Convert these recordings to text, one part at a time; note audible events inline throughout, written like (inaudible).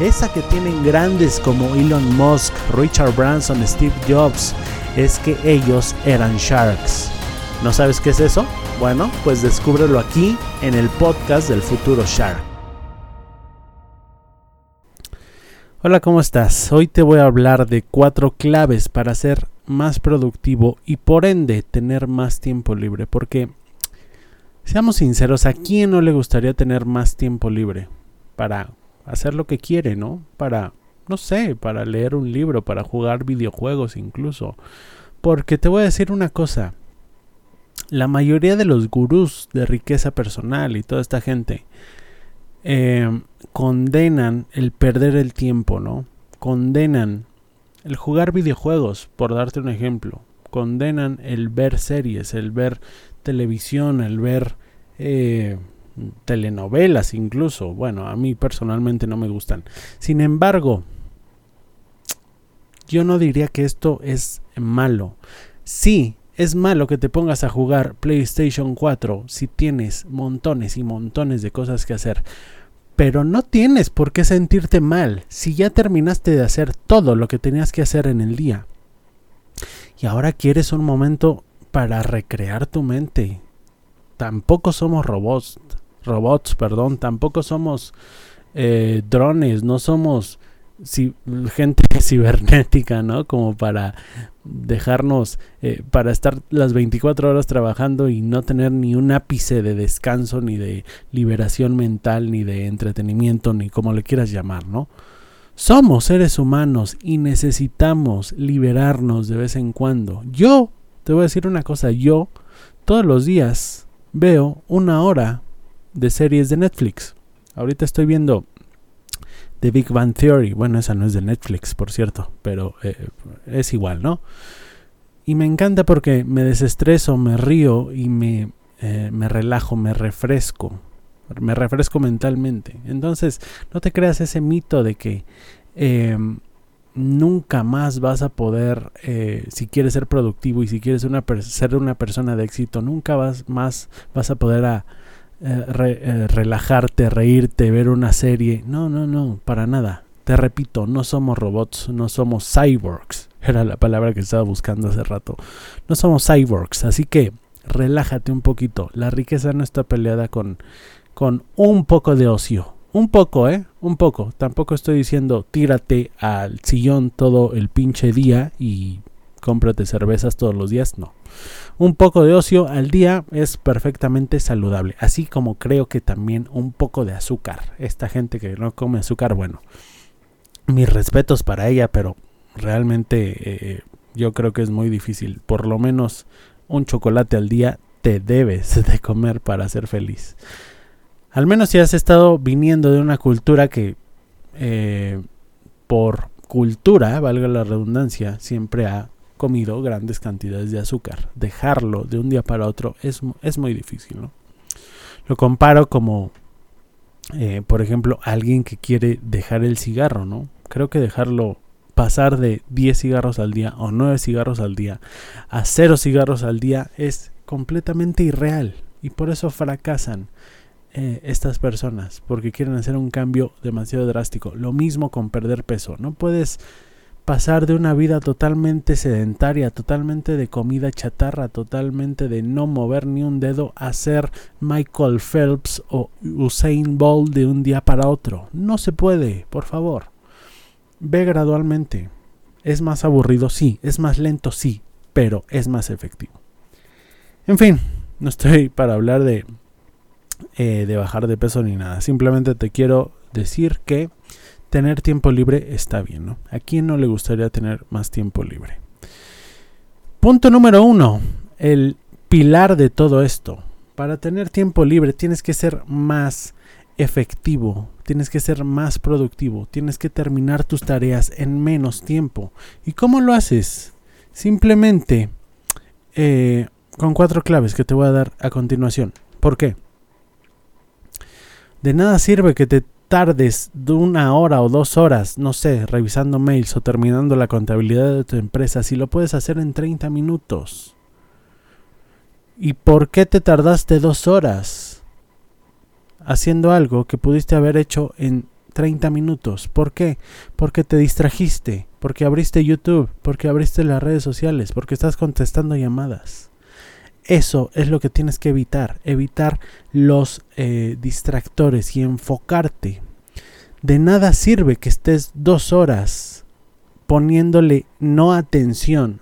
esa que tienen grandes como Elon Musk, Richard Branson, Steve Jobs, es que ellos eran sharks. ¿No sabes qué es eso? Bueno, pues descúbrelo aquí en el podcast del futuro Shark. Hola, ¿cómo estás? Hoy te voy a hablar de cuatro claves para ser más productivo y por ende tener más tiempo libre. Porque, seamos sinceros, ¿a quién no le gustaría tener más tiempo libre? Para hacer lo que quiere, ¿no? Para, no sé, para leer un libro, para jugar videojuegos incluso. Porque te voy a decir una cosa. La mayoría de los gurús de riqueza personal y toda esta gente eh, condenan el perder el tiempo, ¿no? Condenan el jugar videojuegos, por darte un ejemplo. Condenan el ver series, el ver televisión, el ver eh, telenovelas incluso. Bueno, a mí personalmente no me gustan. Sin embargo, yo no diría que esto es malo. Sí, es malo que te pongas a jugar PlayStation 4 si tienes montones y montones de cosas que hacer. Pero no tienes por qué sentirte mal si ya terminaste de hacer todo lo que tenías que hacer en el día. Y ahora quieres un momento para recrear tu mente. Tampoco somos robots robots, perdón, tampoco somos eh, drones, no somos gente cibernética, ¿no? Como para dejarnos, eh, para estar las 24 horas trabajando y no tener ni un ápice de descanso, ni de liberación mental, ni de entretenimiento, ni como le quieras llamar, ¿no? Somos seres humanos y necesitamos liberarnos de vez en cuando. Yo, te voy a decir una cosa, yo todos los días veo una hora de series de Netflix. Ahorita estoy viendo The Big Bang Theory. Bueno, esa no es de Netflix, por cierto, pero eh, es igual, ¿no? Y me encanta porque me desestreso, me río y me, eh, me relajo, me refresco. Me refresco mentalmente. Entonces, no te creas ese mito de que em, nunca más vas a poder, eh, si quieres ser productivo y si quieres una ser una persona de éxito, nunca vas más vas a poder a, eh, eh, relajarte, reírte, ver una serie. No, no, no, para nada. Te repito, no somos robots, no somos cyborgs. (laughs) Era la palabra que estaba buscando hace rato. No somos cyborgs, así que relájate un poquito. La riqueza no está peleada con, con un poco de ocio. Un poco, ¿eh? Un poco. Tampoco estoy diciendo tírate al sillón todo el pinche día y cómprate cervezas todos los días. No. Un poco de ocio al día es perfectamente saludable, así como creo que también un poco de azúcar. Esta gente que no come azúcar, bueno, mis respetos para ella, pero realmente eh, yo creo que es muy difícil. Por lo menos un chocolate al día te debes (laughs) de comer para ser feliz. Al menos si has estado viniendo de una cultura que eh, por cultura, valga la redundancia, siempre ha comido grandes cantidades de azúcar. Dejarlo de un día para otro es, es muy difícil. ¿no? Lo comparo como, eh, por ejemplo, alguien que quiere dejar el cigarro. ¿no? Creo que dejarlo pasar de 10 cigarros al día o 9 cigarros al día a 0 cigarros al día es completamente irreal y por eso fracasan eh, estas personas porque quieren hacer un cambio demasiado drástico. Lo mismo con perder peso. No puedes pasar de una vida totalmente sedentaria, totalmente de comida chatarra, totalmente de no mover ni un dedo a ser Michael Phelps o Usain Bolt de un día para otro. No se puede, por favor. Ve gradualmente. Es más aburrido, sí. Es más lento, sí. Pero es más efectivo. En fin, no estoy (laughs) para hablar de, eh, de bajar de peso ni nada. Simplemente te quiero decir que tener tiempo libre está bien, ¿no? ¿A quién no le gustaría tener más tiempo libre? Punto número uno. El pilar de todo esto. Para tener tiempo libre tienes que ser más efectivo, tienes que ser más productivo, tienes que terminar tus tareas en menos tiempo. ¿Y cómo lo haces? Simplemente eh, con cuatro claves que te voy a dar a continuación. ¿Por qué? De nada sirve que te tardes de una hora o dos horas, no sé, revisando mails o terminando la contabilidad de tu empresa si lo puedes hacer en 30 minutos. ¿Y por qué te tardaste dos horas haciendo algo que pudiste haber hecho en 30 minutos? ¿Por qué? Porque te distrajiste, porque abriste YouTube, porque abriste las redes sociales, porque estás contestando llamadas. Eso es lo que tienes que evitar, evitar los eh, distractores y enfocarte. De nada sirve que estés dos horas poniéndole no atención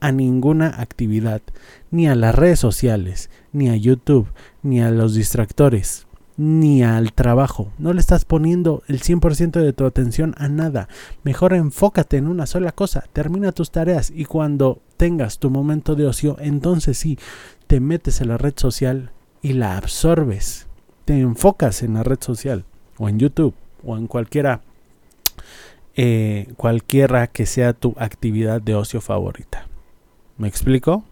a ninguna actividad, ni a las redes sociales, ni a YouTube, ni a los distractores, ni al trabajo. No le estás poniendo el 100% de tu atención a nada. Mejor enfócate en una sola cosa, termina tus tareas y cuando tengas tu momento de ocio, entonces sí, te metes en la red social y la absorbes. Te enfocas en la red social o en YouTube o en cualquiera eh, cualquiera que sea tu actividad de ocio favorita. ¿Me explico?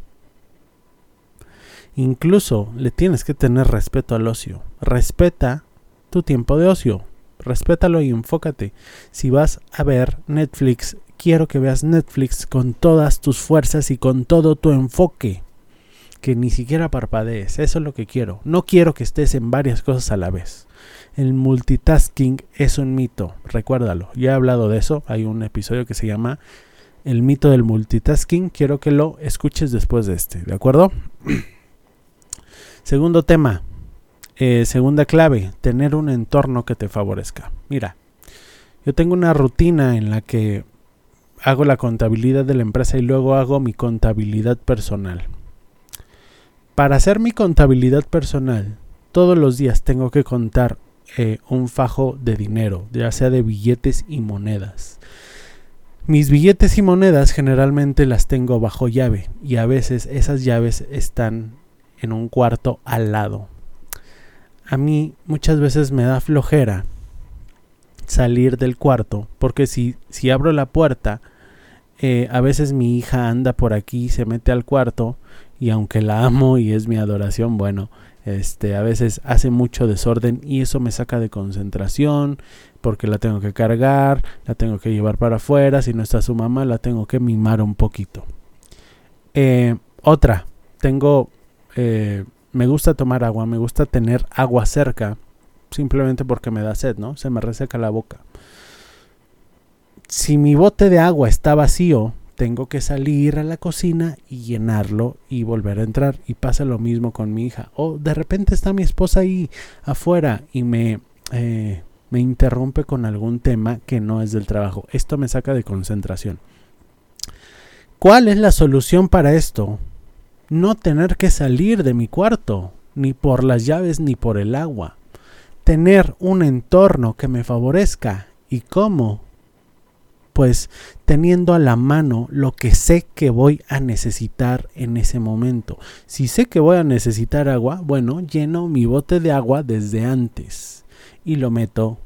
Incluso le tienes que tener respeto al ocio. Respeta tu tiempo de ocio. Respétalo y enfócate. Si vas a ver Netflix, quiero que veas Netflix con todas tus fuerzas y con todo tu enfoque. Que ni siquiera parpadees. Eso es lo que quiero. No quiero que estés en varias cosas a la vez. El multitasking es un mito. Recuérdalo. Ya he hablado de eso. Hay un episodio que se llama el mito del multitasking, quiero que lo escuches después de este, ¿de acuerdo? (clears throat) Segundo tema, eh, segunda clave, tener un entorno que te favorezca. Mira, yo tengo una rutina en la que hago la contabilidad de la empresa y luego hago mi contabilidad personal. Para hacer mi contabilidad personal, todos los días tengo que contar eh, un fajo de dinero, ya sea de billetes y monedas. Mis billetes y monedas generalmente las tengo bajo llave y a veces esas llaves están en un cuarto al lado. A mí muchas veces me da flojera salir del cuarto porque si, si abro la puerta eh, a veces mi hija anda por aquí, se mete al cuarto y aunque la amo y es mi adoración, bueno, este, a veces hace mucho desorden y eso me saca de concentración porque la tengo que cargar, la tengo que llevar para afuera, si no está su mamá la tengo que mimar un poquito. Eh, otra, tengo, eh, me gusta tomar agua, me gusta tener agua cerca, simplemente porque me da sed, ¿no? Se me reseca la boca. Si mi bote de agua está vacío, tengo que salir a la cocina y llenarlo y volver a entrar. Y pasa lo mismo con mi hija. O de repente está mi esposa ahí afuera y me, eh, me interrumpe con algún tema que no es del trabajo. Esto me saca de concentración. ¿Cuál es la solución para esto? No tener que salir de mi cuarto, ni por las llaves ni por el agua. Tener un entorno que me favorezca. ¿Y cómo? pues teniendo a la mano lo que sé que voy a necesitar en ese momento. Si sé que voy a necesitar agua, bueno, lleno mi bote de agua desde antes y lo meto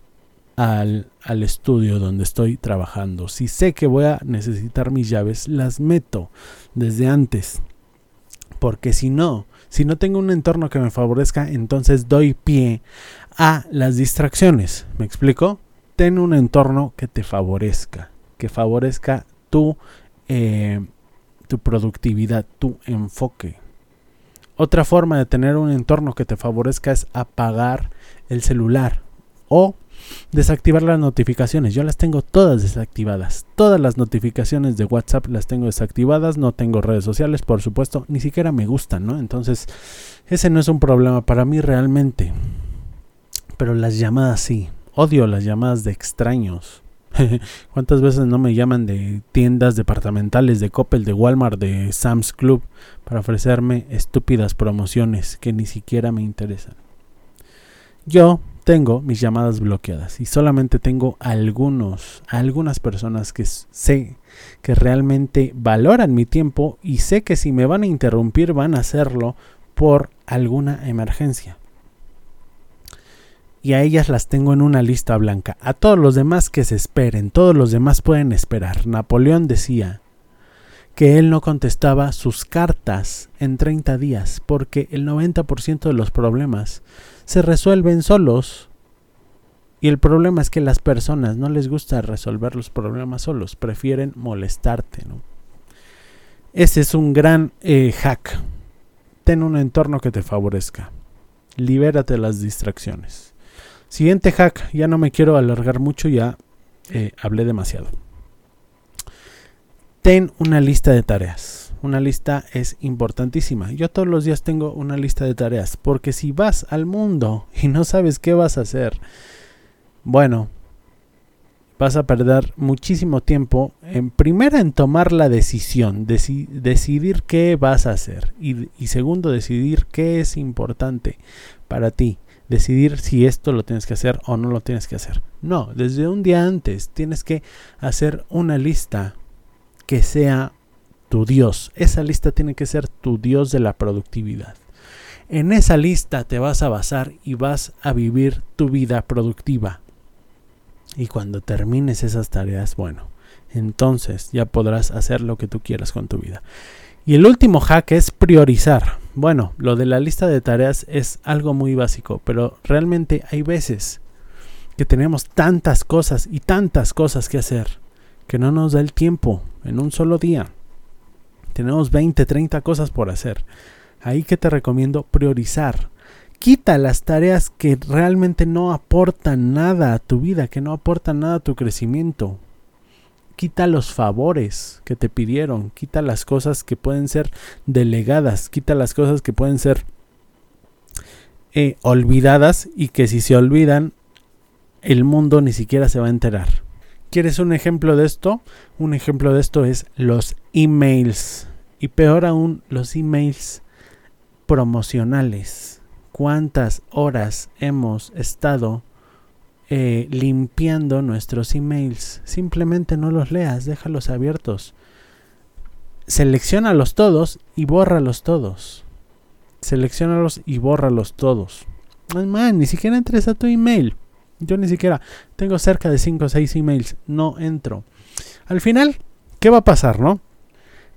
al, al, estudio donde estoy trabajando. Si sé que voy a necesitar mis llaves, las meto desde antes. Porque si no, si no tengo un entorno que me favorezca, entonces doy pie a las distracciones. ¿Me explico? Ten un entorno que te favorezca que favorezca tu, eh, tu productividad, tu enfoque. Otra forma de tener un entorno que te favorezca es apagar el celular o desactivar las notificaciones. Yo las tengo todas desactivadas. Todas las notificaciones de WhatsApp las tengo desactivadas. No tengo redes sociales, por supuesto. Ni siquiera me gustan, ¿no? Entonces, ese no es un problema para mí realmente. Pero las llamadas sí. Odio las llamadas de extraños (laughs) ¿Cuántas veces no me llaman de tiendas departamentales, de Coppel, de Walmart, de Sam's Club, para ofrecerme estúpidas promociones que ni siquiera me interesan? Yo tengo mis llamadas bloqueadas y solamente tengo algunos, algunas personas que sé que realmente valoran mi tiempo y sé que si me van a interrumpir van a hacerlo por alguna emergencia. Y a ellas las tengo en una lista blanca. A todos los demás que se esperen, todos los demás pueden esperar. Napoleón decía que él no contestaba sus cartas en 30 días porque el 90% de los problemas se resuelven solos. Y el problema es que las personas no les gusta resolver los problemas solos, prefieren molestarte. ¿no? Ese es un gran eh, hack. Ten un entorno que te favorezca. Libérate de las distracciones. Siguiente hack, ya no me quiero alargar mucho, ya eh, hablé demasiado. Ten una lista de tareas una lista es importantísima. Yo todos los días tengo una lista de tareas, porque si vas al mundo (laughs) y no sabes qué vas a hacer, bueno, vas a perder muchísimo tiempo en primera en tomar la decisión, decidir qué vas a hacer y, y segundo decidir qué es importante para ti decidir si esto lo tienes que hacer o no lo tienes que hacer. No, desde un día antes tienes que hacer una lista que sea tu Dios. Esa lista tiene que ser tu Dios de la productividad. En esa lista te vas a basar y vas a vivir tu vida productiva. Y cuando termines esas tareas, bueno, entonces ya podrás hacer lo que tú quieras con tu vida. Y el último hack es priorizar. Bueno, lo de la lista de tareas es algo muy básico, pero realmente hay veces que tenemos tantas cosas y tantas cosas que hacer que no nos da el tiempo en un solo día. Tenemos 20, 30 cosas por hacer. Ahí que te recomiendo priorizar. Quita las tareas que realmente no aportan nada a tu vida, que no aportan nada a tu crecimiento. Quita los favores que te pidieron, quita las cosas que pueden ser delegadas, quita las cosas que pueden ser eh, olvidadas y que si se olvidan, el mundo ni siquiera se va a enterar. ¿Quieres un ejemplo de esto? Un ejemplo de esto es los emails. Y peor aún, los emails promocionales. ¿Cuántas horas hemos estado eh, limpiando nuestros emails? Simplemente no los leas, déjalos abiertos. Selecciónalos todos y bórralos todos. Selecciónalos y bórralos todos. Man, ni siquiera entres a tu email. Yo ni siquiera tengo cerca de 5 o 6 emails, no entro. Al final, ¿qué va a pasar, no?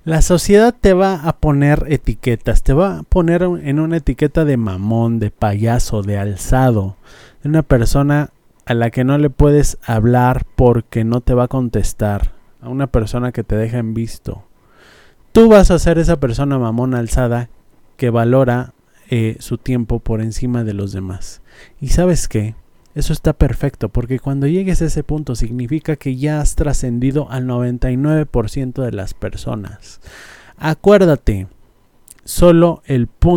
La sociedad te va a poner etiquetas, te va a poner en una etiqueta de mamón, de payaso, de alzado, de una persona a la que no le puedes hablar porque no te va a contestar, a una persona que te deja en visto. Tú vas a ser esa persona mamón alzada que valora eh, su tiempo por encima de los demás. ¿Y sabes qué? Eso está perfecto porque cuando llegues a ese punto significa que ya has trascendido al 99% de las personas. Acuérdate, solo el punto